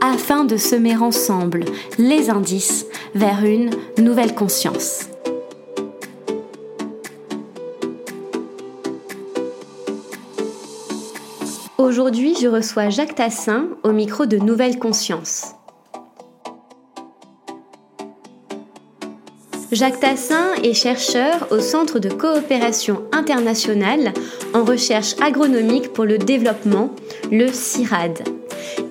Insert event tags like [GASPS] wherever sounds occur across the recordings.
afin de semer ensemble les indices vers une nouvelle conscience. Aujourd'hui, je reçois Jacques Tassin au micro de Nouvelle Conscience. Jacques Tassin est chercheur au Centre de coopération internationale en recherche agronomique pour le développement, le CIRAD.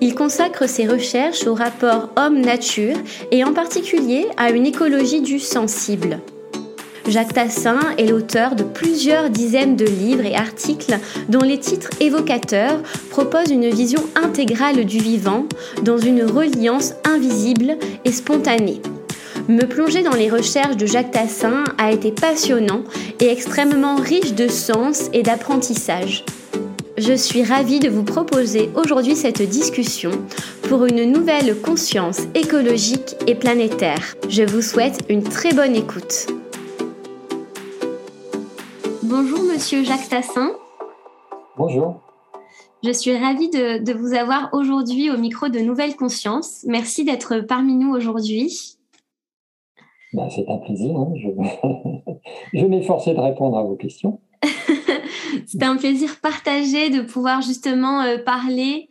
Il consacre ses recherches au rapport homme-nature et en particulier à une écologie du sensible. Jacques Tassin est l'auteur de plusieurs dizaines de livres et articles dont les titres évocateurs proposent une vision intégrale du vivant dans une reliance invisible et spontanée. Me plonger dans les recherches de Jacques Tassin a été passionnant et extrêmement riche de sens et d'apprentissage. Je suis ravie de vous proposer aujourd'hui cette discussion pour une nouvelle conscience écologique et planétaire. Je vous souhaite une très bonne écoute. Bonjour Monsieur Jacques Tassin. Bonjour. Je suis ravie de, de vous avoir aujourd'hui au micro de Nouvelle Conscience. Merci d'être parmi nous aujourd'hui. Ben, c'est un plaisir. Hein. Je, [LAUGHS] vais m'efforcer de répondre à vos questions. [LAUGHS] c'est un plaisir partagé de pouvoir justement euh, parler,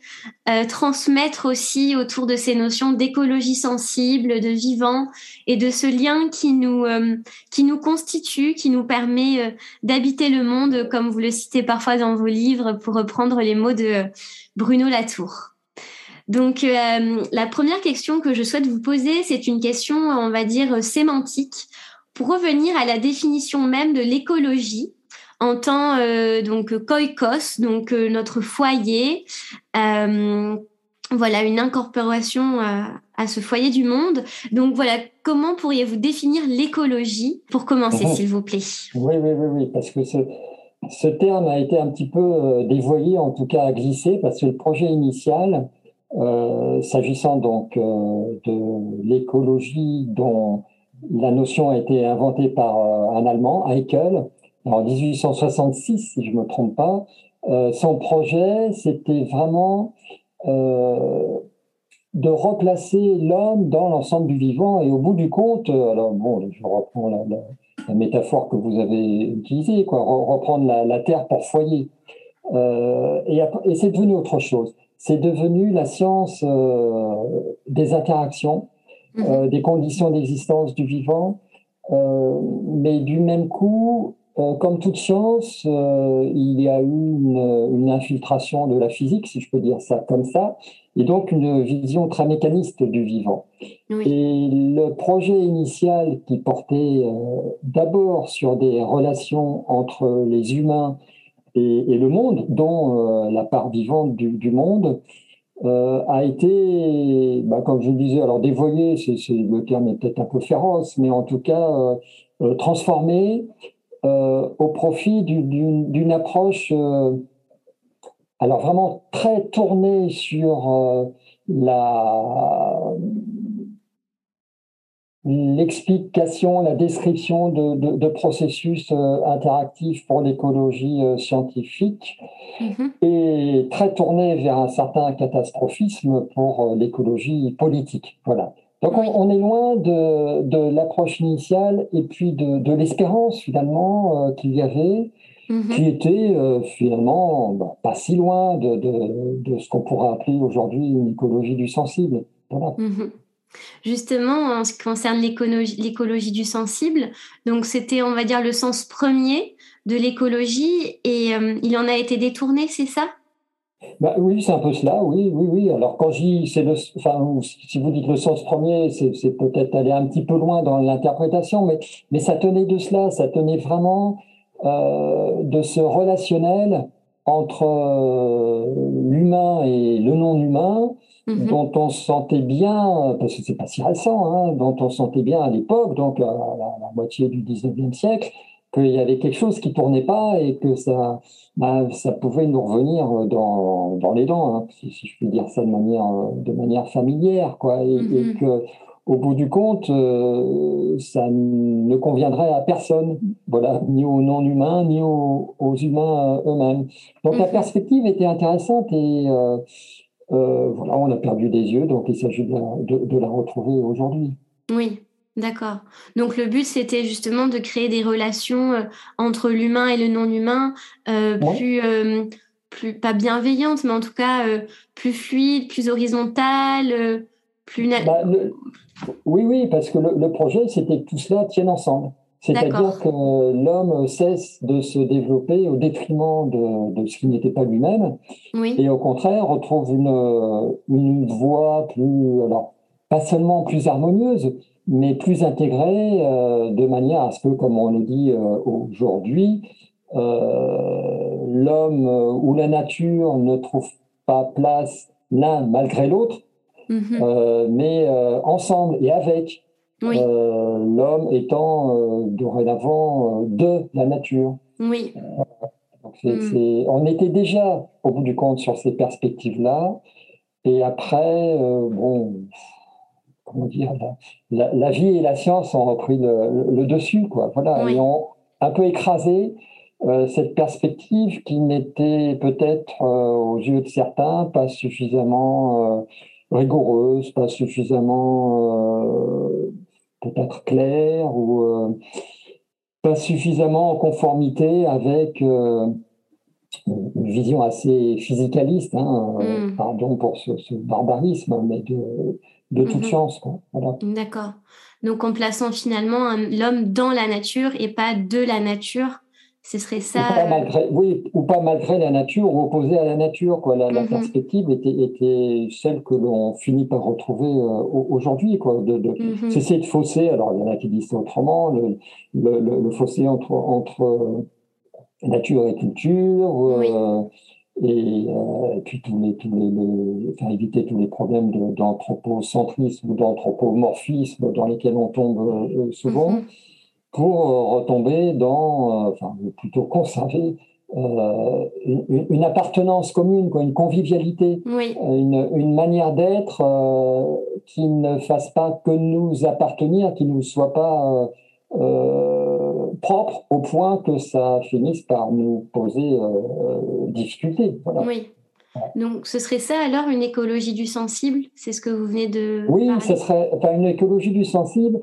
euh, transmettre aussi autour de ces notions d'écologie sensible, de vivant et de ce lien qui nous, euh, qui nous constitue, qui nous permet d'habiter le monde, comme vous le citez parfois dans vos livres, pour reprendre les mots de Bruno Latour. Donc, euh, la première question que je souhaite vous poser, c'est une question, on va dire, sémantique, pour revenir à la définition même de l'écologie en tant euh, donc koikos, donc euh, notre foyer. voilà, une incorporation à ce foyer du monde. Donc voilà, comment pourriez-vous définir l'écologie pour commencer, mhm. s'il vous plaît? Oui, oui, oui, oui, parce que ce, ce terme a été un petit peu dévoyé, en tout cas glissé, parce que le projet initial, euh, s'agissant donc euh, de l'écologie dont la notion a été inventée par euh, un Allemand, Haeckel, en 1866, si je ne me trompe pas, son projet, c'était vraiment de replacer l'homme dans l'ensemble du vivant. Et au bout du compte, alors bon, je reprends la, métaphore que vous avez utilisée, quoi, reprendre la, terre pour foyer. et, et c'est devenu autre chose. C'est devenu la science euh, des interactions, euh, des conditions d'existence du vivant, euh, mais du même coup, comme toute science, il y a eu une, infiltration de la physique, si je peux dire ça comme ça, et donc une vision très mécaniste du vivant. Et le projet initial qui portait d'abord sur des relations entre les humains et, le monde, dont euh, la part vivante du, monde, euh, a été, bah, comme je le disais, alors dévoyé, c'est, le terme est peut-être un peu féroce, mais en tout cas euh, transformé au profit d'une approche, alors vraiment très tournée sur la l'explication, la description de, processus euh, interactifs pour l'écologie euh, scientifique mm-hmm. et très tourné vers un certain catastrophisme pour euh, l'écologie politique. Voilà. Donc on, est loin de, l'approche initiale et puis de, l'espérance finalement qu'il y avait, mm-hmm. qui était finalement bah, pas si loin de, ce qu'on pourrait appeler aujourd'hui une écologie du sensible. Voilà. Mm-hmm. Justement, en ce qui concerne l'écologie du sensible, donc c'était, on va dire, le sens premier de l'écologie et euh, il en a été détourné, c'est ça? Bah, Oui, c'est un peu cela, oui, oui, oui. Alors quand je c'est le, enfin, si vous dites le sens premier, c'est peut-être aller un petit peu loin dans l'interprétation, mais, mais ça tenait de cela, ça tenait vraiment euh, de ce relationnel entre l'humain et le non-humain, mhm. dont on sentait bien, parce que c'est pas si récent, hein, dont on sentait bien à l'époque, donc à la, moitié du 19e siècle, qu'il y avait quelque chose qui tournait pas et que ça, bah, ça pouvait nous revenir dans, dans les dents, hein, si, je puis dire ça de manière, de manière familière, quoi, et, mhm. que au bout du compte, euh, ça ne conviendrait à personne, voilà, ni aux non-humains, ni aux, humains eux-mêmes. Donc la mhm. perspective était intéressante et euh, euh, voilà, on a perdu des yeux, donc il s'agit de, de, la retrouver aujourd'hui. Oui, D'accord. Donc le but, c'était justement de créer des relations entre l'humain et le non-humain plus, plus, pas bienveillantes, mais en tout cas plus fluides, plus horizontales, plus... Bah, oui, oui, parce que le, projet, c'était que tout cela tienne ensemble. C'est-à-dire que l'homme cesse de se développer au détriment de, ce qui n'était pas lui-même, et au contraire retrouve une, une voie plus, alors pas seulement plus harmonieuse, mais plus intégrée, euh, de manière à ce que, comme on le dit euh, aujourd'hui, euh, l'homme ou la nature ne trouve pas place l'un malgré l'autre, Mhm. Euh, mais ensemble et avec l'homme étant dorénavant de la nature. Oui. Mhm. on était déjà, au bout du compte, sur ces perspectives-là. Et après, bon, comment dire, la, vie et la science ont repris le, dessus, quoi. Voilà, et ont un peu écrasé cette perspective qui n'était peut-être aux yeux de certains pas suffisamment rigoureuse, pas suffisamment euh, peut-être claire ou euh, pas suffisamment en conformité avec euh, une vision assez physicaliste, hein, hmm. pardon pour ce, barbarisme, mais de, de toute chance. Mhm. D'accord. Donc en plaçant finalement l'homme dans la nature et pas de la nature ce serait ça. Ou malgré, oui, ou pas malgré la nature, ou opposé à la nature. Quoi. La, mhm. perspective était, était, celle que l'on finit par retrouver euh, aujourd'hui. Quoi, de, de mhm. Cesser de fausser, alors il y en a qui disent autrement, le, le, le, fossé entre, entre euh, nature et culture. Euh, et, puis tous les, tous les, éviter tous les problèmes d'anthropocentrisme ou d'anthropomorphisme dans lesquels on tombe souvent. Mhm pour euh, retomber dans, euh, enfin, plutôt conserver euh, une, appartenance commune, quoi, une convivialité, une, une, manière d'être qui ne fasse pas que nous appartenir, qui ne soit pas propre au point que ça finisse par nous poser difficulté. Voilà. Oui. Donc, ce serait ça alors une écologie du sensible? C'est ce que vous venez de. Oui, ce serait enfin, une écologie du sensible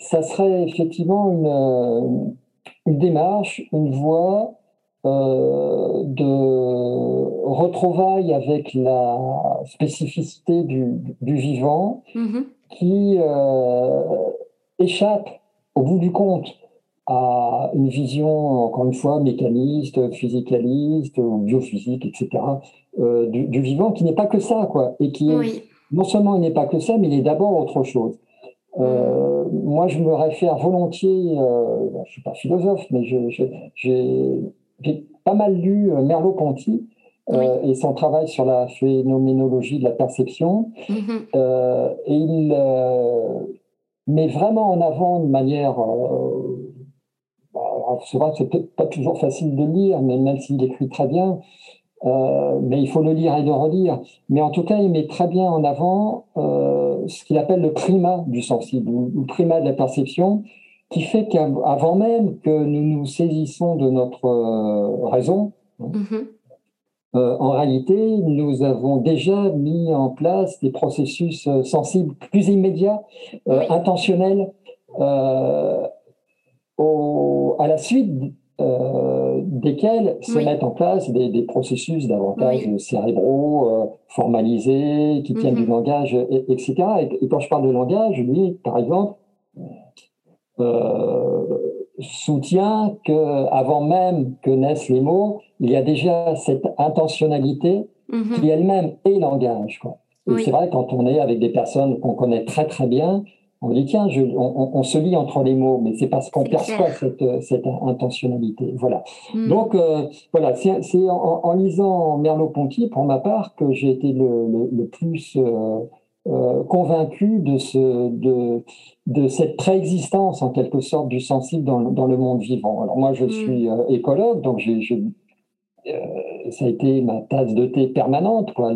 ça serait effectivement une, euh, une démarche, une voie euh, de retrouvailles avec la spécificité du, du vivant mm-hmm. qui euh, échappe au bout du compte à une vision, encore une fois, mécaniste, physicaliste, biophysique, etc., du, du, vivant, qui n'est pas que ça, quoi, et qui non seulement il n'est pas que ça, mais il est d'abord autre chose. Euh, moi, je me réfère volontiers, euh, je ne suis pas philosophe, mais j'ai pas mal lu euh, Merleau-Ponty et son travail sur la phénoménologie de la perception. Mm-hmm. et il met vraiment en avant de manière. Bah, c'est vrai que c'est pas toujours facile de lire, mais même s'il écrit très bien, euh, mais il faut le lire et le relire. Mais en tout cas, il met très bien en avant euh, ce qu'il appelle le primat du sensible, ou le primat de la perception, qui fait qu'avant même que nous nous saisissons de notre euh, raison, mm-hmm. euh, en réalité, nous avons déjà mis en place des processus euh, sensibles plus immédiats, intentionnels, au, à la suite euh, desquels se mettent en place des, processus davantage cérébraux, euh, formalisés, qui tiennent du mhm. langage, etc. Et, quand je parle de langage, lui, par exemple, euh, soutient qu'avant même que naissent les mots, il y a déjà cette intentionnalité mhm. qui elle-même est langage. Quoi. C'est vrai, quand on est avec des personnes qu'on connaît très très bien, on dit tiens, on, se lit entre les mots, mais c'est parce qu'on perçoit cette, cette, intentionnalité. Voilà. Hmm. Donc euh, voilà, c'est en, lisant Merleau-Ponty, pour ma part, que j'ai été le, le, plus euh, euh, convaincu de, ce, de, de cette préexistence en quelque sorte du sensible dans, dans le monde vivant. Alors moi, je hmm. suis écologue, donc j'ai euh, ça a été ma tasse de thé permanente, quoi,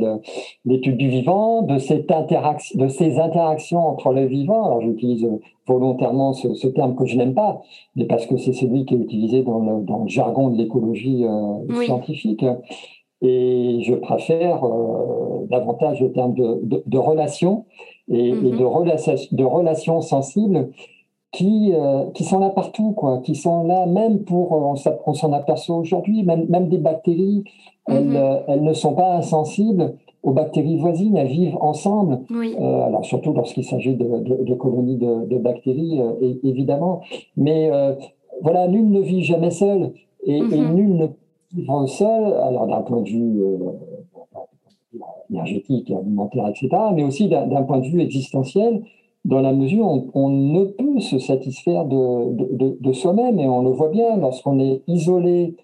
l'étude du vivant, de cette interaction, de ces interactions entre le vivant. Alors j'utilise volontairement ce, terme que je n'aime pas, mais parce que c'est celui qui est utilisé dans le, dans le jargon de l'écologie euh, scientifique. Et je préfère euh, davantage le terme de, de, de relation et, et mm-hmm. de, relation, de relations sensibles qui, euh, qui sont là partout, quoi, qui sont là même pour, euh, on s'en aperçoit aujourd'hui, même, même des bactéries, elles, mhm. euh, elles, ne sont pas insensibles aux bactéries voisines, elles vivent ensemble. alors surtout lorsqu'il s'agit de, de, colonies de, bactéries, évidemment. Mais voilà, nul ne vit jamais seul et, et mhm. nul ne vit seul. Alors d'un point de vue énergétique, alimentaire, etc., mais aussi d'un point de vue existentiel dans la mesure où on, ne peut se satisfaire de, de, soi-même, et on le voit bien lorsqu'on est isolé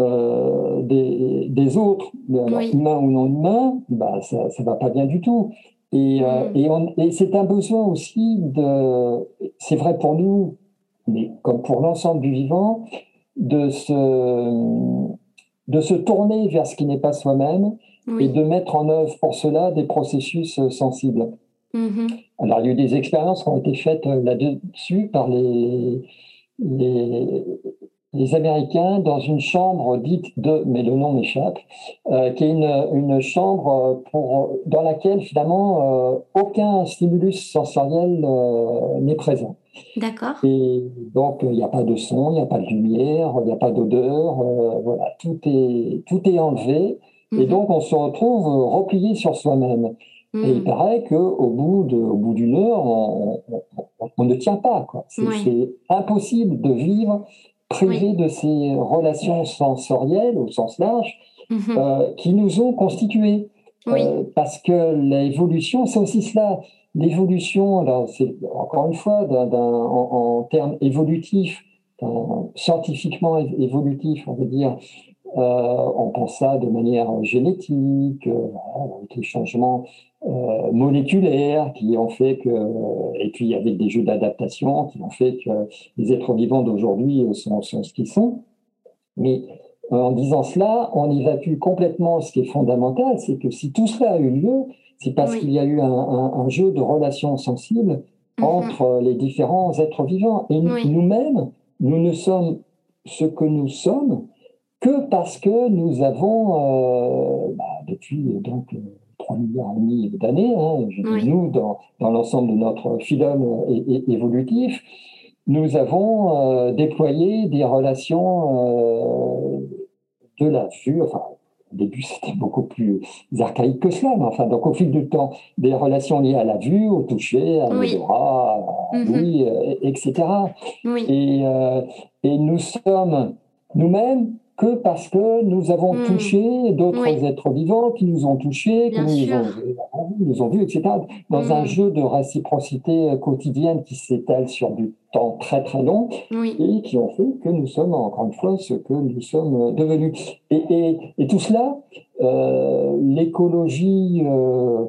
euh, des, des, autres, humains ou non humains, bah, ça ne va pas bien du tout. Et, euh, mm. et, et c'est un besoin aussi de, c'est vrai pour nous, mais comme pour l'ensemble du vivant, de se, de se tourner vers ce qui n'est pas soi-même et de mettre en œuvre pour cela des processus sensibles. Mm-hmm. Alors, il y a eu des expériences qui ont été faites euh, là-dessus par les, les, les, Américains dans une chambre dite de, mais le nom m'échappe, euh, qui est une, une, chambre pour, dans laquelle finalement euh, aucun stimulus sensoriel n'est présent. D'accord. Et donc, il n'y a pas de son, il n'y a pas de lumière, il n'y a pas d'odeur, voilà, tout est, tout est enlevé. Et mm-hmm. donc, on se retrouve replié sur soi-même. Et il hmm. paraît qu'au bout de, au bout d'une heure, on, ne tient pas. C'est, impossible de vivre privé de ces relations sensorielles au sens large mhm. euh, qui nous ont constitués. Euh, parce que l'évolution, c'est aussi cela. L'évolution, c'est encore une fois, en, en, termes évolutifs, scientifiquement évolutifs, on veut dire, euh, on pense ça de manière génétique, euh, avec les changements euh, moléculaires qui ont fait que, et puis avec des jeux d'adaptation qui ont fait que les êtres vivants d'aujourd'hui sont, ce qu'ils sont. Mais en disant cela, on évacue complètement ce qui est fondamental, c'est que si tout cela a eu lieu, c'est parce qu'il y a eu un, jeu de relations sensibles mhm. entre les différents êtres vivants. Et nous-mêmes, nous ne sommes ce que nous sommes que parce que nous avons, euh, bah, depuis donc 3 milliards et demi d'années, hein, nous, dans, dans l'ensemble de notre phylum évolutif, nous avons euh, déployé des relations euh, de la vue, enfin, au début, c'était beaucoup plus archaïque que cela, mais enfin, donc au fil du temps, des relations liées à la vue, au toucher, à l'odorat, oui. oui, etc. Oui. Et, et nous sommes nous-mêmes que parce que nous avons hmm. touché d'autres êtres vivants qui nous ont touchés, qui nous ont, nous ont, vus, etc. Dans un hmm. jeu de réciprocité quotidienne qui s'étale sur du temps très très long et qui ont fait que nous sommes encore une fois ce que nous sommes devenus. Et, et, et tout cela, euh, l'écologie euh,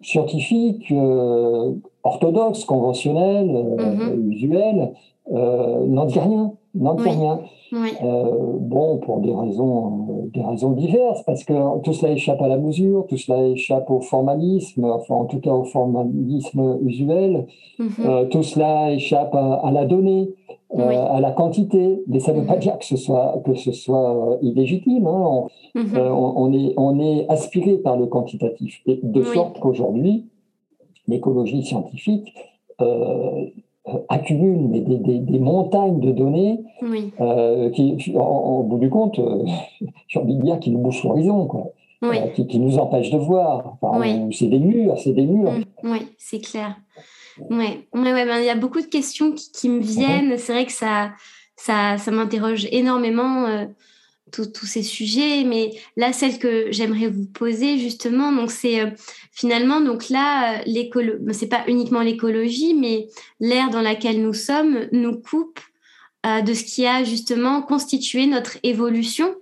scientifique, euh, orthodoxe, conventionnelle, euh, mm-hmm. usuelle, euh, n'en dit rien, n'en dit rien. Euh, bon, pour des raisons, des raisons diverses, parce que tout cela échappe à la mesure, tout cela échappe au formalisme, enfin en tout cas au formalisme usuel, mhm. tout cela échappe à, la donnée, à la quantité, mais ça ne veut pas mhm. dire que ce soit, que ce soit illégitime. Hein. On, on, est, on est aspiré par le quantitatif, et de sorte qu'aujourd'hui, l'écologie scientifique euh, accumule des, des, montagnes de données euh, qui, au bout du compte, euh, j'ai envie de dire, qui nous bouchent l'horizon, quoi. qui, qui, nous empêchent de voir. C'est des murs, c'est des murs. Mm. Oui, c'est clair. Ouais. Ouais, ben, il y a beaucoup de questions qui, qui me viennent. C'est vrai que ça, ça, ça m'interroge énormément tous ces sujets, mais là, celle que j'aimerais vous poser justement, donc c'est euh, finalement, donc là, l'écolo, c'est pas uniquement l'écologie, mais l'ère dans laquelle nous sommes nous coupe euh, de ce qui a justement constitué notre évolution.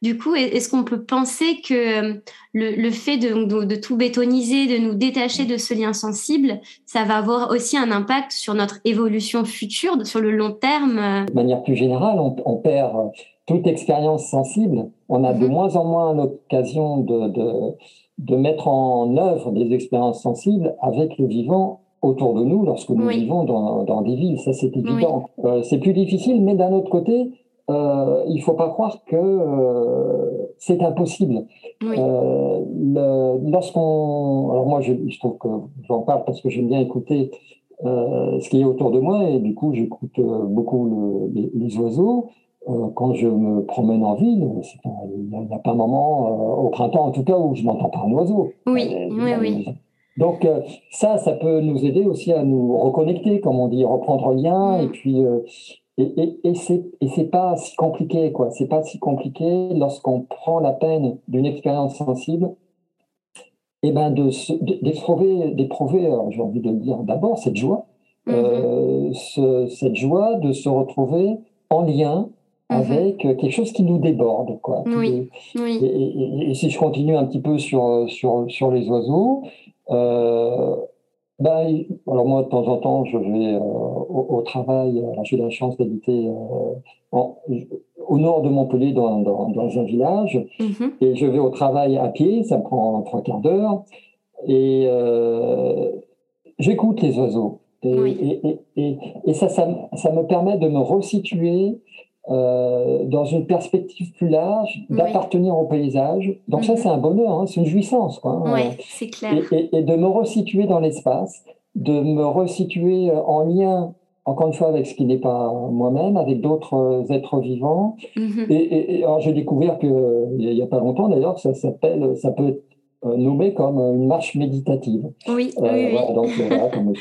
Du coup, est-ce qu'on peut penser que euh, le, fait de, de, tout bétoniser, de nous détacher de ce lien sensible, ça va avoir aussi un impact sur notre évolution future, sur le long terme De manière plus générale, on perd toute expérience sensible, on a de mhm. moins en moins l'occasion de, de, de, mettre en œuvre des expériences sensibles avec le vivant autour de nous lorsque nous vivons dans, dans, des villes. Ça, c'est évident. Euh, c'est plus difficile, mais d'un autre côté, euh, il faut pas croire que euh, c'est impossible. Lorsqu'on, alors moi, je, je trouve que j'en parle parce que j'aime bien écouter euh, ce qui est autour de moi et du coup, j'écoute beaucoup le, les, les, oiseaux. Euh, quand je me promène en ville, il n'y a, pas un moment, euh, au printemps en tout cas, où je n'entends pas un oiseau. Oui, euh, oui, oui. Donc ça, ça peut nous aider aussi à nous reconnecter, comme on dit, reprendre lien, mm. et puis et, et, et c'est et c'est pas si compliqué quoi. C'est pas si compliqué lorsqu'on prend la peine d'une expérience sensible, et eh ben de d'éprouver j'ai envie de dire d'abord cette joie, mm-hmm. ce, cette joie de se retrouver en lien Mhm. avec quelque chose qui nous déborde. Quoi, oui. Et, si je continue un petit peu sur, sur, sur les oiseaux, euh, ben, alors moi, de temps en temps, je vais euh, au, travail. J'ai la chance d'habiter euh, au nord de Montpellier, dans, dans, dans un village, mhm. et je vais au travail à pied. Ça me prend trois quarts d'heure, et j'écoute les oiseaux. Et, et, et, ça, ça, ça, me permet de me resituer euh, dans une perspective plus large, d'appartenir au paysage. Donc ça, mhm. c'est un bonheur, hein, c'est une jouissance. Quoi, hein. c'est clair. Et, de me resituer dans l'espace, de me resituer euh, en lien, encore une fois, avec ce qui n'est pas moi-même, avec d'autres euh, êtres vivants. Mhm. Et, alors, j'ai découvert que il n'y a pas longtemps, d'ailleurs, ça s'appelle, ça peut être nommé comme une marche méditative. Oui, oui, oui. donc, [LAUGHS] voilà, comme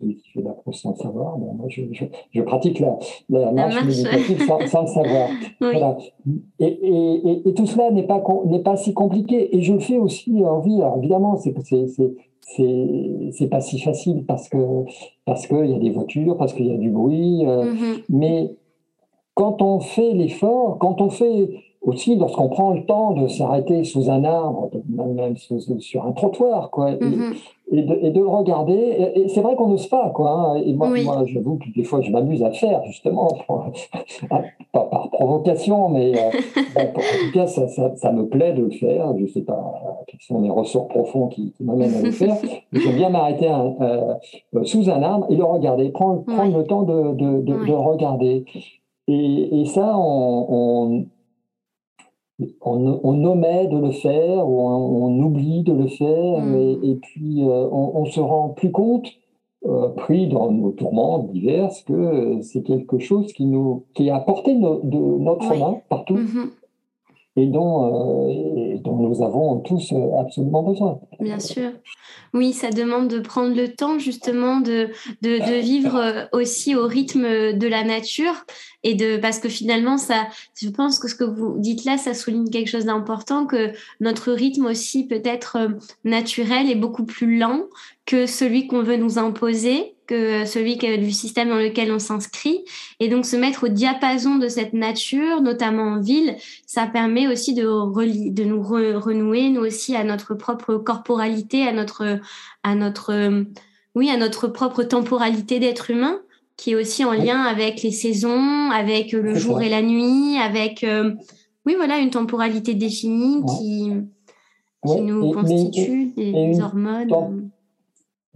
qui fait la prose sans le savoir. Bon, moi, je, je, je, pratique la, la, marche, méditative sans, sans, le savoir. [LAUGHS] Voilà. Et, et, et, tout cela n'est pas, n'est pas si compliqué. Et je le fais aussi en vie. Alors, évidemment, c'est, c'est, c'est, c'est pas si facile parce que parce qu'il y a des voitures, parce qu'il y a du bruit. Euh, mm-hmm. Mais quand on fait l'effort, quand on fait aussi lorsqu'on prend le temps de s'arrêter sous un arbre, même sur un trottoir, quoi, mm-hmm et de, et de, le regarder. Et, c'est vrai qu'on n'ose pas, quoi. Hein. Et moi, moi j'avoue que des fois, je m'amuse à le faire, justement, [LAUGHS] pas par provocation, mais euh, [LAUGHS] en tout cas, ça, ça, ça, me plaît de le faire. Je ne sais pas quels sont les ressorts profonds qui, qui m'amènent à le faire. [LAUGHS] J'aime bien m'arrêter euh, sous un arbre et le regarder, prendre, prendre le temps de, de, de, de regarder. Et, et ça, on, on on, on, omet de le faire ou on, oublie de le faire mm. et, puis euh, on, se rend plus compte, euh, pris dans nos tourments divers, que c'est quelque chose qui nous qui est à portée de notre main partout. Mm-hmm et dont, euh, nous avons tous euh, absolument besoin. Bien sûr. Oui, ça demande de prendre le temps justement de, de, de, vivre euh, aussi au rythme de la nature et de parce que finalement ça je pense que ce que vous dites là ça souligne quelque chose d'important que notre rythme aussi peut être naturel et beaucoup plus lent que celui qu'on veut nous imposer que celui du système dans lequel on s'inscrit. Et donc se mettre au diapason de cette nature, notamment en ville, ça permet aussi de, de nous renouer, nous aussi, à notre propre corporalité, à notre, à notre, oui, à notre propre temporalité d'être humain, qui est aussi en lien avec les saisons, avec le jour et la nuit, avec, euh, oui, voilà, une temporalité définie qui, qui nous constitue, des hormones.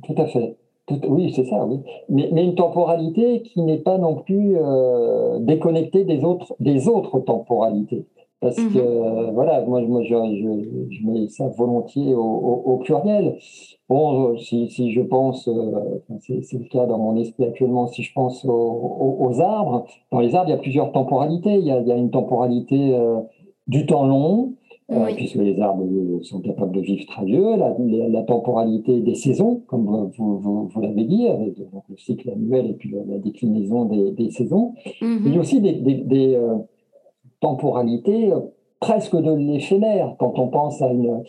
Tout à fait. Oui, c'est ça, oui. Mais, mais, une temporalité qui n'est pas non plus euh, déconnectée des autres, des autres temporalités. Parce mhm. que, voilà, moi, moi je, je, je, mets ça volontiers au, au, pluriel. Bon, si, si je pense, euh, c'est le cas dans mon esprit actuellement, si je pense aux, aux, arbres, dans les arbres, il y a plusieurs temporalités. Il y a, il y a une temporalité euh, du temps long, euh, puisque les arbres sont capables de vivre très vieux, la, la, temporalité des saisons, comme vous, vous, vous l'avez dit, avec donc, le cycle annuel et puis la, déclinaison des, des saisons. Mm-hmm. Il y a aussi des, des, des, euh, temporalité presque de l'éphémère quand on pense à une.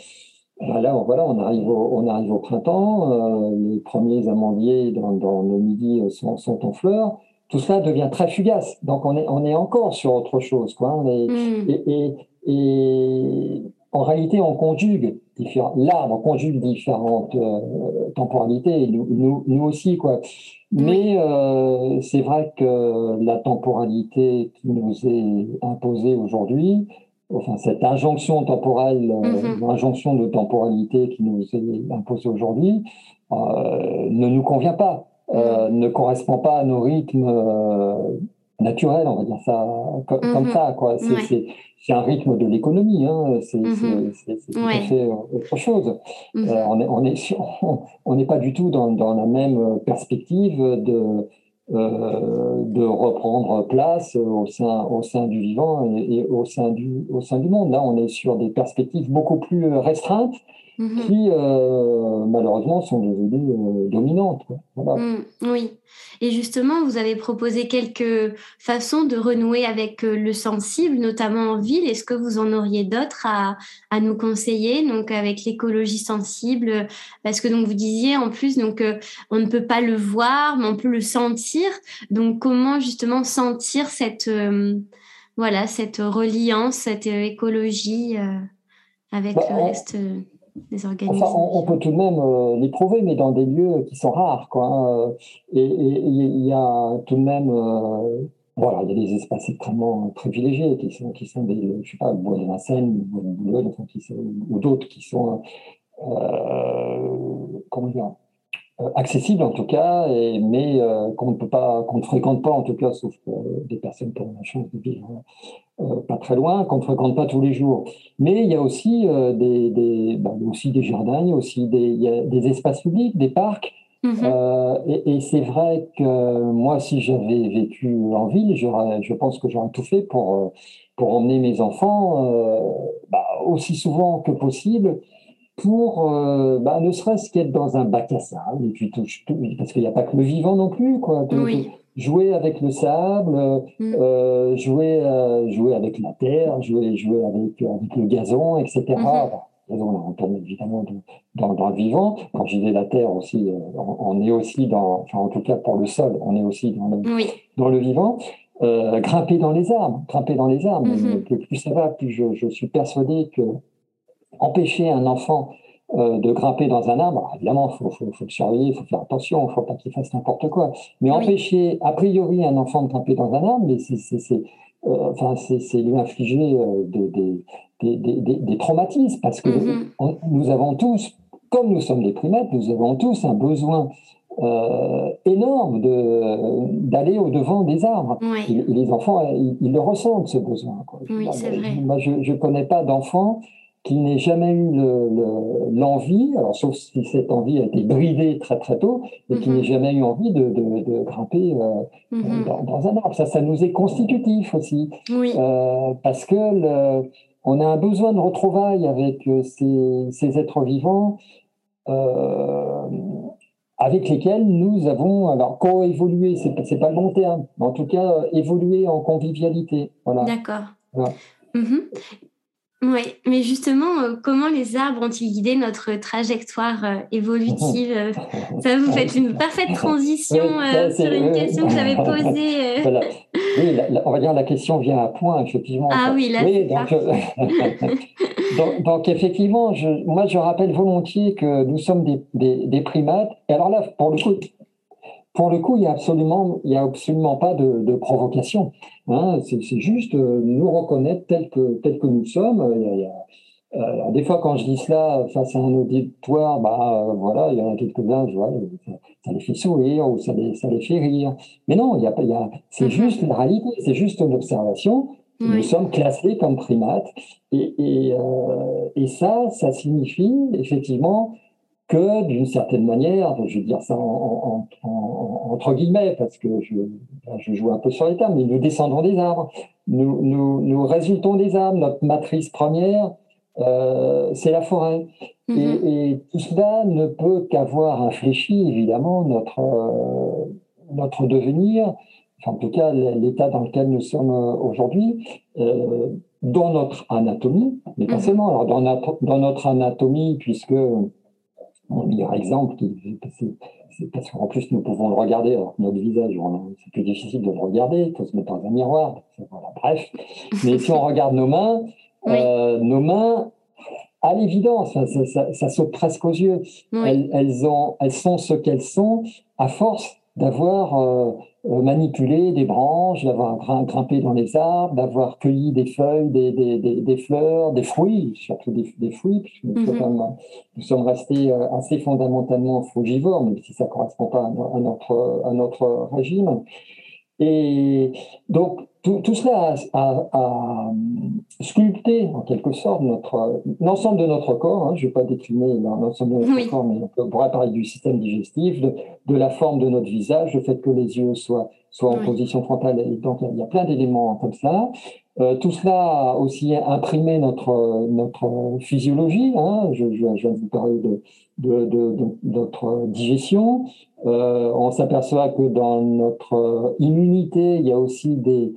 Ben là, voilà, on arrive au, on arrive au printemps, euh, les premiers amandiers dans, dans nos midis sont, sont, en fleurs. Tout cela devient très fugace. Donc, on est, on est encore sur autre chose. Quoi. Et, et, et, en réalité, on conjugue différents. L'arbre conjugue différentes euh, temporalités, nous, nous, aussi, quoi. Mais euh, c'est vrai que la temporalité qui nous est imposée aujourd'hui, enfin cette injonction temporelle, euh, mm-hmm. l'injonction de temporalité qui nous est imposée aujourd'hui, euh, ne nous convient pas, mm. ne correspond pas à nos rythmes naturels, on va dire ça comme, mm-hmm. ça. Quoi. C'est, c'est un rythme de l'économie, hein. c'est, mm-hmm. tout à fait autre chose. on n'est on est, [LAUGHS] on n'est pas du tout dans, dans la même perspective de euh, de reprendre place au sein, au sein du vivant et, au, sein du, au sein du monde. Là, on est sur des perspectives beaucoup plus restreintes Mhm. qui euh, malheureusement sont devenues euh, dominantes. Mm, oui, et justement, vous avez proposé quelques façons de renouer avec euh, le sensible, notamment en ville. Est-ce que vous en auriez d'autres à, à, nous conseiller, donc avec l'écologie sensible? Parce que donc vous disiez en plus, donc on ne peut pas le voir, mais on peut le sentir. Donc comment justement sentir cette voilà cette reliance, cette écologie avec bah, le reste Enfin, on, peut tout de même euh, l'éprouver, mais dans des lieux qui sont rares. Quoi, hein. Et il y a tout de même. Euh, voilà, il y a des espaces extrêmement privilégiés qui sont, qui sont des, je sais pas, bois de Vincennes, bois de Boulogne, ou d'autres qui sont, euh, comment dire, euh, accessible en tout cas, et, mais euh, qu'on ne peut pas, qu'on ne fréquente pas en tout cas, sauf des personnes qui ont la chance de vivre euh, pas très loin, qu'on ne fréquente pas tous les jours. Mais il y a aussi des, des bah, aussi des jardins, il y a aussi des, il y a des espaces publics, des parcs. Mm-hmm. et, et c'est vrai que moi, si j'avais vécu en ville, je pense que j'aurais tout fait pour, pour emmener mes enfants bah, aussi souvent que possible pour euh, bah, ne serait-ce qu'être dans un bac à sable, et puis tout, parce qu'il n'y a pas que le vivant non plus, quoi. Jouer avec le sable, mm. euh, jouer, euh, jouer avec la terre, jouer, jouer avec, avec le gazon, etc. Mm-hmm. gazon, on retourne évidemment dans, dans, le vivant. Quand je dis la terre aussi, on, est aussi dans, enfin en tout cas pour le sol, on est aussi dans le, dans le vivant. grimper dans les arbres, grimper dans les arbres. Mm-hmm. Plus ça va, plus je, je suis persuadé que empêcher un enfant euh, de grimper dans un arbre, évidemment, il faut, faut, faut, le surveiller, il faut faire attention, il ne faut pas qu'il fasse n'importe quoi. Mais empêcher, a priori, un enfant de grimper dans un arbre, c'est euh, enfin, lui infliger euh, des, des, des, des, traumatismes, parce que mm-hmm. nous avons tous, comme nous sommes des primates, nous avons tous un besoin euh, énorme d'aller au-devant des arbres. les enfants, ils, le ressentent, ce besoin. Quoi. Oui, c'est vrai. Moi, je ne connais pas d'enfants qui n'ait jamais eu l'envie, alors sauf si cette envie a été bridée très très tôt, et qui mhm. n'ait jamais eu envie de, de, de grimper euh, mhm. dans, dans, un arbre. Ça, ça nous est constitutif aussi, oui. euh, parce que le, on a un besoin de retrouvailles avec euh, ces, ces êtres vivants. Avec lesquels nous avons alors co-évolué, c'est pas, pas le bon terme, mais en tout cas évolué en convivialité. Voilà. D'accord. Voilà. Mhm. Oui, mais justement, euh, comment les arbres ont-ils guidé notre trajectoire euh, évolutive Ça, vous [LAUGHS] faites une parfaite transition euh, sur une question que j'avais posée. [LAUGHS] Oui, on va dire la question vient à point, effectivement. Ah oui, là, oui, [LAUGHS] donc, donc, effectivement, je, moi, je rappelle volontiers que nous sommes des, des, des primates. Et alors là, pour le coup, pour le coup, il n'y a absolument, il y a absolument pas de, de provocation. Hein. C'est juste euh, nous reconnaître tel que, tel que nous sommes. Il y a, euh, des fois, quand je dis cela face à un auditoire, bah euh, voilà, il y en a quelques-uns, je vois, ça, les fait sourire ou ça les, ça les fait rire. Mais non, il y a, il y a, c'est mm-hmm. juste la réalité, c'est juste une observation. Nous sommes classés comme primates et, et, euh, et ça, ça signifie effectivement que d'une certaine manière, je veux dire ça en, entre guillemets, parce que je, je, joue un peu sur les termes, mais nous descendons des arbres, nous, nous, nous résultons des arbres, notre matrice première, euh, c'est la forêt. et, mm-hmm. et, tout cela ne peut qu'avoir infléchi, évidemment, notre, euh, notre devenir en tout cas l'état dans lequel nous sommes aujourd'hui, dans notre anatomie, mais pas mhm. seulement. Alors dans notre anatomie, puisque mon meilleur exemple, c'est parce qu'en plus nous pouvons le regarder, alors notre visage, c'est plus difficile de le regarder, il faut se mettre dans un miroir, voilà, bref. Mais si on [LAUGHS] regarde nos mains, euh, nos mains, à l'évidence, ça, saute presque aux yeux. Elles, elles, ont, elles sont ce qu'elles sont à force d'avoir euh, euh, manipulé des branches, d'avoir grimpé dans les arbres, d'avoir cueilli des feuilles, des, des, des, fleurs, des fruits, surtout des, fruits, puisque nous, mhm. nous, sommes restés euh, assez fondamentalement frugivores, même si ça ne correspond pas à notre, à notre régime. Et donc, tout, cela a, sculpté, en quelque sorte, notre, l'ensemble de notre corps. Hein, je ne vais pas décliner l'ensemble de notre corps, mais on pourrait parler du système digestif, de, la forme de notre visage, le fait que les yeux soient, soient en position frontale. Et donc, il y a plein d'éléments comme ça. Euh, tout cela a aussi imprimé notre, notre physiologie. Hein. Je, je, viens de vous parler de, de, de, de notre digestion. Euh, on s'aperçoit que dans notre immunité, il y a aussi des,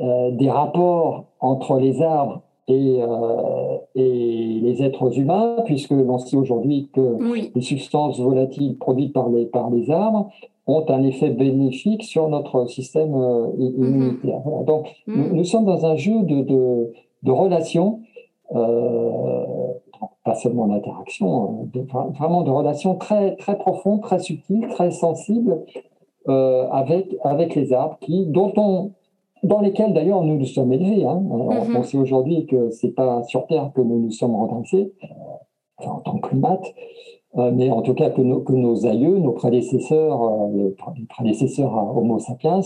euh, des rapports entre les arbres et, et les êtres humains, puisque l'on sait aujourd'hui que les substances volatiles produites par les, par les arbres ont un effet bénéfique sur notre système euh, mhm. immunitaire. Donc, mhm. nous, sommes dans un jeu de, de, de relations, euh, pas seulement d'interaction, hein, vraiment de relations très, très profondes, très subtiles, très sensibles euh, avec, avec les arbres, qui, dont on, dans lesquels d'ailleurs nous nous sommes élevés. Hein. On sait aujourd'hui que c'est pas sur Terre que nous nous sommes redressés, en tant que primates, mais en tout cas que nos, que nos aïeux, nos prédécesseurs, euh, les prédécesseurs à Homo sapiens,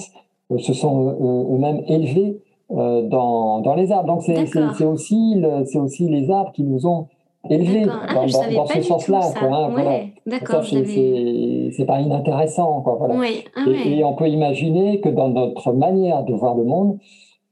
euh, se sont eux-mêmes élevés dans, dans, les arbres. Donc c'est aussi, aussi les arbres qui nous ont élevés ah, dans, dans, ce sens-là. Hein, ouais, D'accord. C'est pas inintéressant. Quoi, voilà. Ah et, et, on peut imaginer que dans notre manière de voir le monde,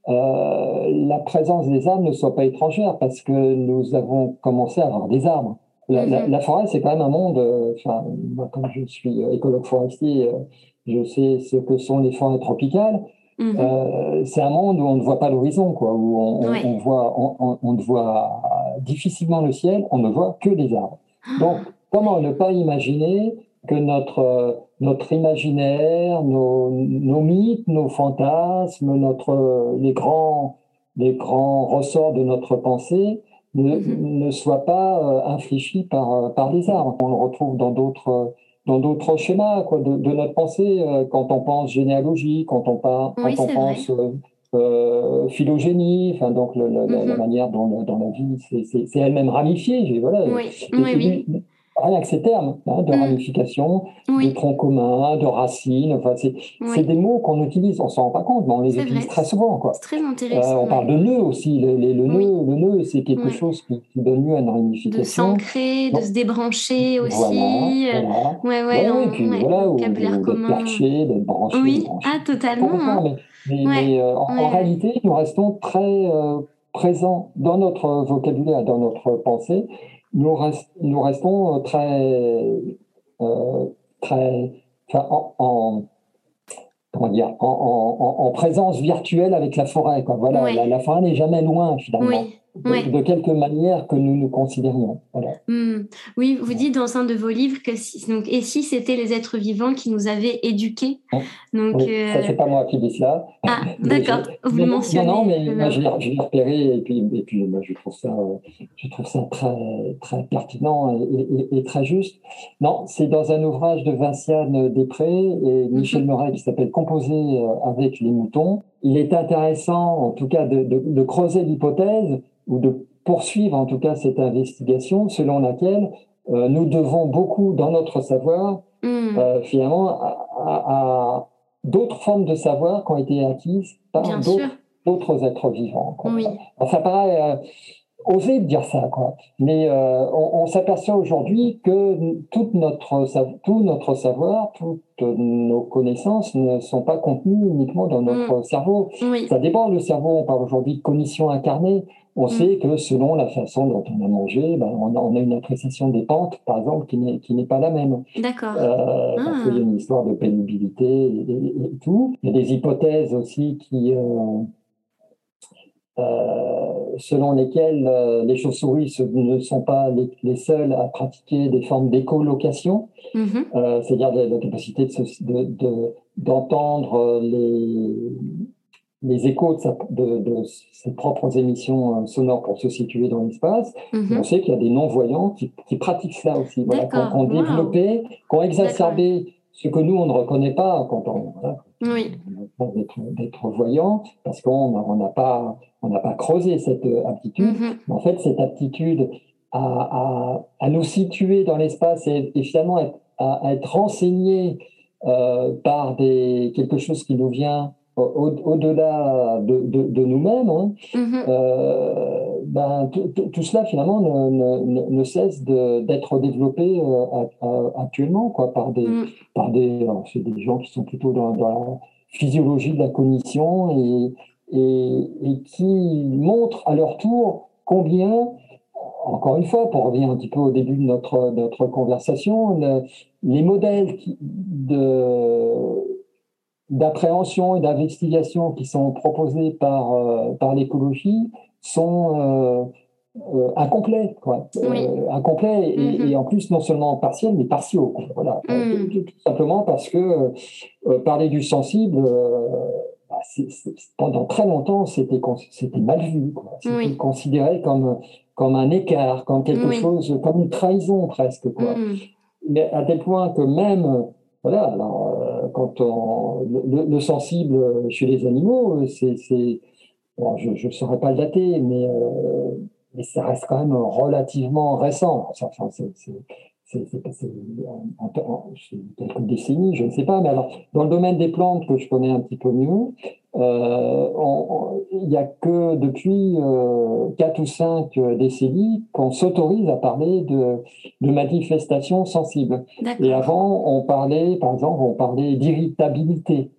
euh, la présence des arbres ne soit pas étrangère parce que nous avons commencé à avoir des arbres. Mhm. La, forêt, c'est quand même un monde, euh, enfin, comme je suis écologue forestier, euh, je sais ce que sont les forêts tropicales. Mhm. Euh, c'est un monde où on ne voit pas l'horizon, quoi, où on, on, voit, on, on, voit difficilement le ciel, on ne voit que des arbres. Donc, [GASPS] comment ne pas imaginer que notre, notre imaginaire, nos, nos mythes, nos fantasmes, notre, les, grands, les grands ressorts de notre pensée ne, mhm. ne soit pas euh, infléchi par, euh, par les arbres. On le retrouve dans d'autres dans d'autres schémas quoi, de, de, notre pensée, euh, quand on pense généalogie, quand on, quand on pense euh, phylogénie, enfin, donc le, la, la, mhm. manière dont, dont la vie c'est elle-même ramifiée. Voilà. Oui, oui, oui rien que ces termes hein, de mm. ramification, de tronc commun, de racines. Enfin, c'est des mots qu'on utilise, on s'en rend pas compte, mais on les utilise très souvent. C'est très intéressant. Euh, on parle de nœud aussi. Le, le, nœud, le nœud c'est quelque chose qui, donne lieu à une ramification. De s'ancrer, de se débrancher aussi. Voilà, voilà. Ouais, ouais, ouais, et puis voilà, d'être perché, d'être branché. Oui, ah, totalement. Hein. Mais, mais, euh, en, réalité, nous restons très euh, présents dans notre vocabulaire, dans notre pensée nous, nous restons euh, très, euh, très en, en, comment dire, en, en, présence virtuelle avec la forêt. Quoi. Voilà, la, la, forêt n'est jamais loin finalement. Oui de, quelque manière que nous nous considérions. Hmm. Oui, vous dites dans un de vos livres que si, donc, et si c'était les êtres vivants qui nous avaient éduqués? Donc, oui, euh... Ça, c'est pas moi qui dis cela. Ah, [LAUGHS] d'accord, vous le mentionnez. Non, non, mais moi, je l'ai repéré et puis, et puis moi, je trouve ça, je trouve ça très, très pertinent et, et, très juste. Non, c'est dans un ouvrage de Vinciane Després et Michel Moret qui s'appelle Composer euh, avec les moutons. Il est intéressant, en tout cas, de, de, de creuser l'hypothèse ou de poursuivre en tout cas cette investigation selon laquelle euh, nous devons beaucoup dans notre savoir hmm. euh, finalement à, d'autres formes de savoir qui ont été acquises par d'autres êtres vivants. Oui. ça paraît euh, oser dire ça, quoi. Mais euh, on, on s'aperçoit aujourd'hui que toute notre, tout notre savoir, toutes nos connaissances ne sont pas contenues uniquement dans notre hmm. cerveau. Ça dépend le cerveau. On parle aujourd'hui de cognition incarnée on sait que selon la façon dont on a mangé, ben, on, a, une appréciation des pentes, par exemple, qui n'est pas la même. D'accord. Euh, Parce qu'il y a ah. une histoire de pénibilité et, tout. Il y a des hypothèses aussi qui, euh, selon lesquelles euh, les chauves-souris ne sont pas les, seules à pratiquer des formes d'écolocation, mm-hmm. c'est-à-dire la, capacité d'entendre de, les les échos de, ses propres émissions euh, sonores pour se situer dans l'espace. Mhm. On sait qu'il y a des non-voyants qui, pratiquent cela aussi, voilà, qui ont, développé, qui ont exacerbé ce que nous, on ne reconnaît pas quand on, oui. d'être voyant, parce qu'on n'a pas, on pas creusé cette euh, aptitude. Mhm. En fait, cette aptitude à, nous situer dans l'espace et, finalement à, être renseigné euh, par des, quelque chose qui nous vient au-delà de, nous-mêmes, hein, mhm. euh, ben, tout cela finalement ne, cesse d'être développé euh, actuellement quoi, par des, mhm. par des, des gens qui sont plutôt dans, la physiologie de la cognition et, et, qui montrent à leur tour combien, encore une fois, pour revenir un petit peu au début de notre, notre conversation, les modèles de d'appréhension et d'investigation qui sont proposés par, euh, par l'écologie sont euh, euh, incomplets, quoi. incomplets et, mm-hmm. en plus non seulement partiels mais partiaux. Voilà. Mm. Tout, simplement parce que parler du sensible, bah, pendant très longtemps, c'était c'était mal vu. C'était considéré comme, comme un écart, comme quelque chose, comme une trahison presque. Quoi. Mm. Mais à tel point que même voilà, alors, euh, quand on, le, sensible chez les animaux, c'est, je ne saurais pas le dater, mais, euh, ça reste quand même relativement récent. C'est, quelques décennies, je ne sais pas. Mais alors, dans le domaine des plantes que je connais un petit peu mieux, euh, il n'y a que depuis euh, 4 ou 5 décennies qu'on s'autorise à parler de, de manifestations sensibles. Et avant, on parlait, par exemple, on parlait d'irritabilité.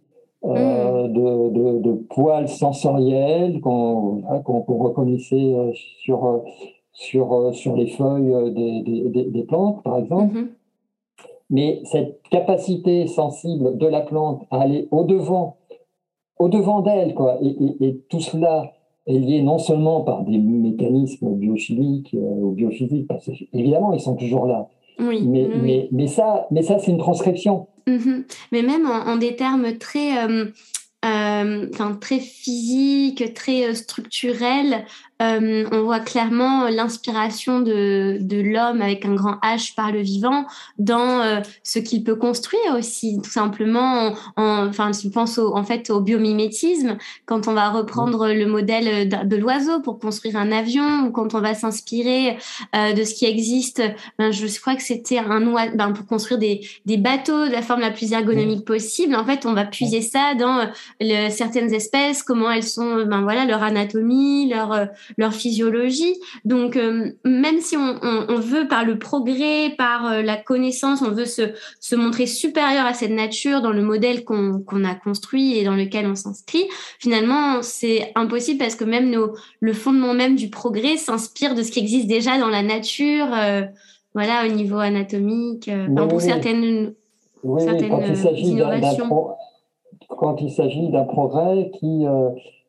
Euh, hmm. de, de, de, poils sensoriels qu'on reconnaissait euh, sur, sur, sur les feuilles des, des, des plantes, par exemple. Mm-hmm. Mais cette capacité sensible de la plante à aller au-devant au-devant d'elle. Quoi. Et, tout cela est lié non seulement par des mécanismes biochimiques euh, ou biophysiques, parce qu'évidemment, ils sont toujours là. Oui, mais, mais, mais, ça, mais ça c'est une transcription. Mm-hmm. Mais même en, des termes très, euh, euh, très physiques, très structurels, euh, on voit clairement l'inspiration de, de l'homme avec un grand H par le vivant dans euh, ce qu'il peut construire aussi, tout simplement. En, enfin, je pense au, en fait au biomimétisme, quand on va reprendre le modèle de, l'oiseau pour construire un avion, ou quand on va s'inspirer euh, de ce qui existe. Ben, je crois que c'était un oiseau ben, pour construire des, des bateaux de la forme la plus ergonomique possible. En fait, on va puiser ça dans le, certaines espèces, comment elles sont, ben voilà, leur anatomie, leur leur physiologie. Donc, euh, même si on, veut par le progrès, par euh, la connaissance, on veut se, se, montrer supérieur à cette nature dans le modèle qu'on a construit et dans lequel on s'inscrit, finalement, c'est impossible parce que même nos, le fondement même du progrès s'inspire de ce qui existe déjà dans la nature, euh, voilà, au niveau anatomique, pour certaines, certaines s'agit quand il s'agit d'un progrès qui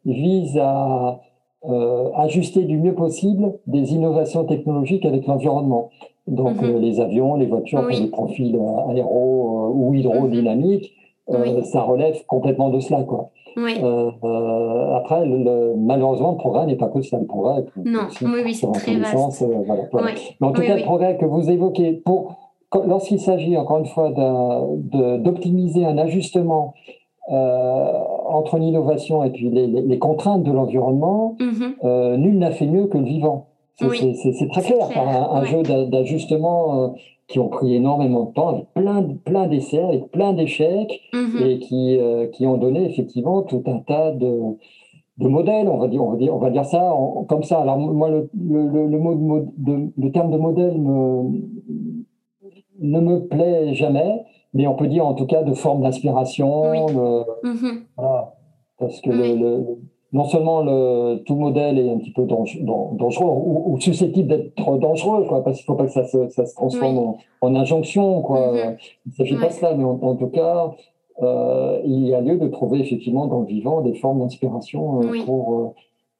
vise à euh, ajuster du mieux possible des innovations technologiques avec l'environnement. Donc mhm. euh, les avions, les voitures les profils euh, aéro ou hydrodynamiques, mhm. ça relève complètement de cela. Quoi. après, le, le progrès n'est pas que ça. Le progrès, non, oui, oui, c'est très vaste. Voilà, Mais en tout cas, le progrès que vous évoquez, pour, lorsqu'il s'agit, encore une fois, d'optimiser un ajustement entre l'innovation et puis les, contraintes de l'environnement, mhm. euh, nul n'a fait mieux que le vivant. C'est très clair, par un, jeu d'ajustement euh, qui ont pris énormément de temps, avec plein, plein d'essais, avec plein d'échecs, mhm. et qui, qui ont donné effectivement tout un tas de, de modèles, on va dire, on va dire, on va dire ça comme ça. Alors moi, le, le, le, mot de, le terme de modèle me, ne me plaît jamais mais on peut dire en tout cas de forme d'inspiration. Mhm. Parce que le, non seulement le, tout modèle est un petit peu dangereux ou, susceptible d'être dangereux, quoi, parce qu'il ne faut pas que ça se, ça se transforme en, injonction. Quoi. Mm-hmm. Il ne s'agit pas de cela, mais en, tout cas, euh, il y a lieu de trouver effectivement dans le vivant des formes d'inspiration euh, pour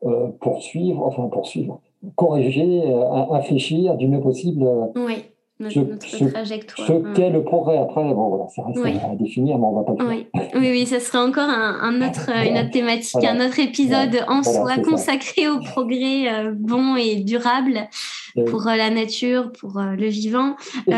euh, poursuivre, enfin poursuivre, corriger, infléchir du mieux possible. Oui notre, ce, trajectoire. Ce qu'est le progrès après, bon voilà, ça reste à définir, mais on va pas le oui. oui, oui, ça serait encore un, [LAUGHS] autre, une autre thématique, un autre épisode en soi consacré au progrès euh, bon et durable pour euh, la nature, pour euh, le vivant. Et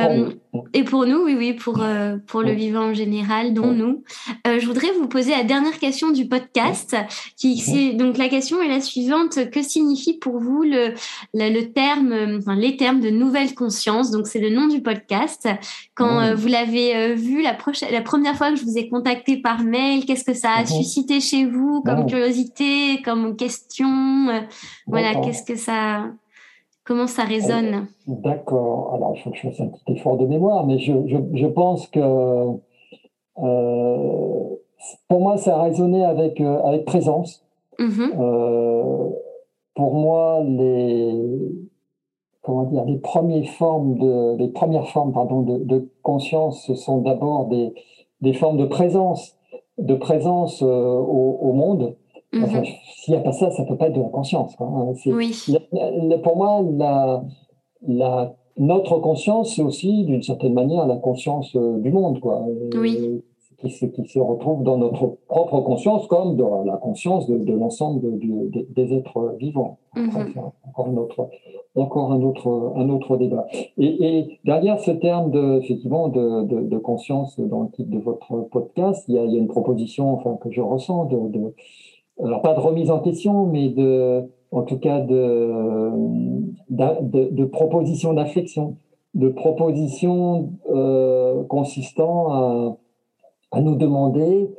pour, nous, oui, oui, pour, pour le vivant en général, dont nous. je voudrais vous poser la dernière question du podcast. Qui, donc la question est la suivante. Que signifie pour vous le, le, terme, enfin, les termes de nouvelle conscience? Donc c'est le nom du podcast. Quand euh, vous l'avez euh, vu la, la première fois que je vous ai contacté par mail, qu'est-ce que ça a suscité chez vous comme curiosité, comme question euh, Voilà, qu'est-ce que ça. Comment ça résonne? D'accord. Alors, il faut que je fasse un petit effort de mémoire, mais je, je, pense que pour moi, ça a résonné avec, avec présence. Mmh pour moi, les, comment dire, les premières formes de, les premières formes pardon, de, conscience, ce sont d'abord des, des, formes de présence, de présence euh, au, monde. Mhm. S'il n'y a pas ça, ça ne peut pas être de la conscience. Hein. pour moi, la, la, notre conscience, c'est aussi, d'une certaine manière, la conscience euh, du monde. Quoi. Oui qui se, qui se retrouve dans notre propre conscience comme dans la conscience de, l'ensemble des êtres vivants. Mhm. encore, un autre, encore un, autre, un autre débat. Et, derrière ce terme de, effectivement, de, de, conscience dans le titre de votre podcast, il y a, il y a une proposition enfin, que je ressens de, alors pas de remise en question, mais de, en tout cas de, de, de proposition d'affection, de proposition euh, consistant à à nous demander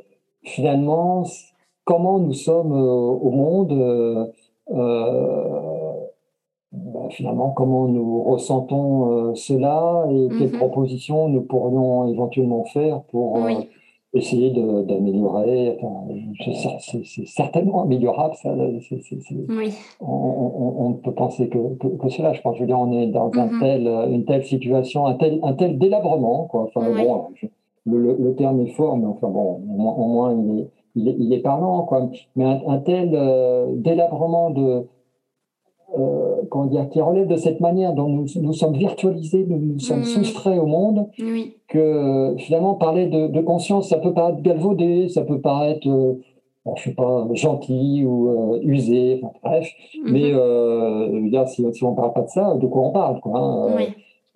finalement comment nous sommes euh, au monde, euh, euh, ben, finalement comment nous ressentons cela et quelles mhm. propositions nous pourrions éventuellement faire pour essayer d'améliorer. c'est certainement améliorable, ça. On, ne peut penser que, que, cela. Je pense, je veux dire, on est dans un mhm. tel, une telle situation, un tel, un tel délabrement. Quoi. Enfin, bon, le, terme est fort, mais enfin bon, au moins, il, est, il, parlant. Quoi. Mais un, tel euh, délabrement de, euh, comment dire, qui relève de cette manière dont nous, nous sommes virtualisés, nous, nous sommes mmh. soustraits au monde, que finalement parler de, conscience, ça peut paraître galvaudé, ça peut paraître, euh, je sais pas, gentil ou euh, usé, enfin, bref. Mmh. Mais je veux dire, si, si on ne parle pas de ça, de quoi on parle quoi, hein,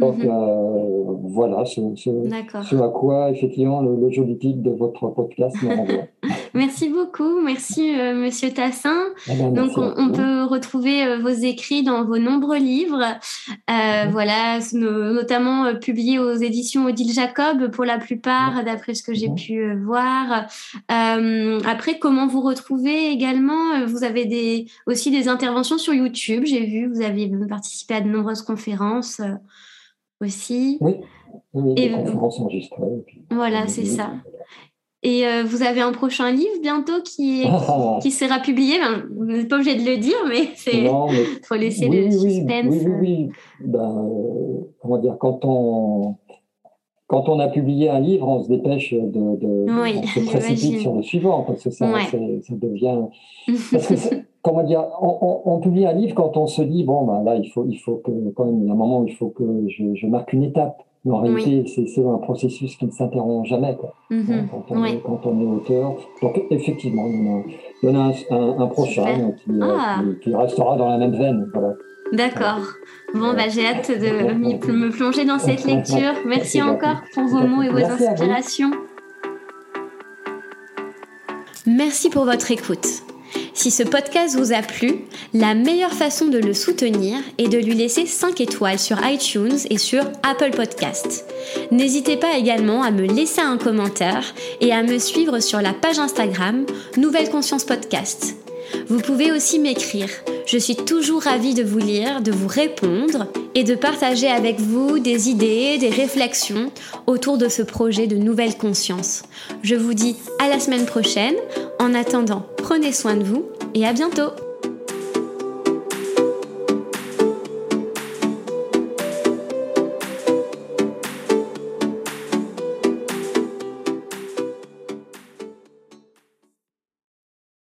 donc mhm. euh, voilà ce, ce, à quoi effectivement le, joli titre de votre podcast me renvoie. [LAUGHS] merci beaucoup, merci euh, Monsieur Tassin. Eh ben, Donc on, peut retrouver euh, vos écrits dans vos nombreux livres, mhm. voilà, notamment publiés aux éditions Odile Jacob pour la plupart, mhm. d'après ce que j'ai pu voir. après, comment vous retrouvez également Vous avez des, aussi des interventions sur YouTube. J'ai vu, vous avez participé à de nombreuses conférences aussi. Oui, oui et conférences enregistrées. Voilà, c'est ça. Et euh, vous avez un prochain livre bientôt qui, qui, sera publié. vous n'êtes pas obligé de le dire, mais [LAUGHS] il [LAUGHS] faut laisser le suspense. Oui, oui, oui. Ben, euh, comment dire, quand on, quand on a publié un livre, on se dépêche de, de, oui, se [LAUGHS] précipite sur le suivant, parce que ça, ça devient. Parce que comment dire, on, publie un livre quand on se dit bon ben là il faut il faut que quand même il y a un moment où il faut que je, marque une étape. Mais en réalité, c'est un processus qui ne s'interrompt jamais quoi. Mhm. Hein, quand, on est, quand, on est, auteur. Donc effectivement, il y en a, un, prochain euh, ah. qui, restera dans la même veine. Voilà. D'accord. Bon, bah, j'ai hâte de me plonger dans cette lecture. Merci encore pour vos mots et vos inspirations. Merci pour votre écoute. Si ce podcast vous a plu, la meilleure façon de le soutenir est de lui laisser 5 étoiles sur iTunes et sur Apple Podcast. N'hésitez pas également à me laisser un commentaire et à me suivre sur la page Instagram Nouvelle Conscience Podcast. Vous pouvez aussi m'écrire. Je suis toujours ravie de vous lire, de vous répondre et de partager avec vous des idées, des réflexions autour de ce projet de nouvelle conscience. Je vous dis à la semaine prochaine. En attendant, prenez soin de vous et à bientôt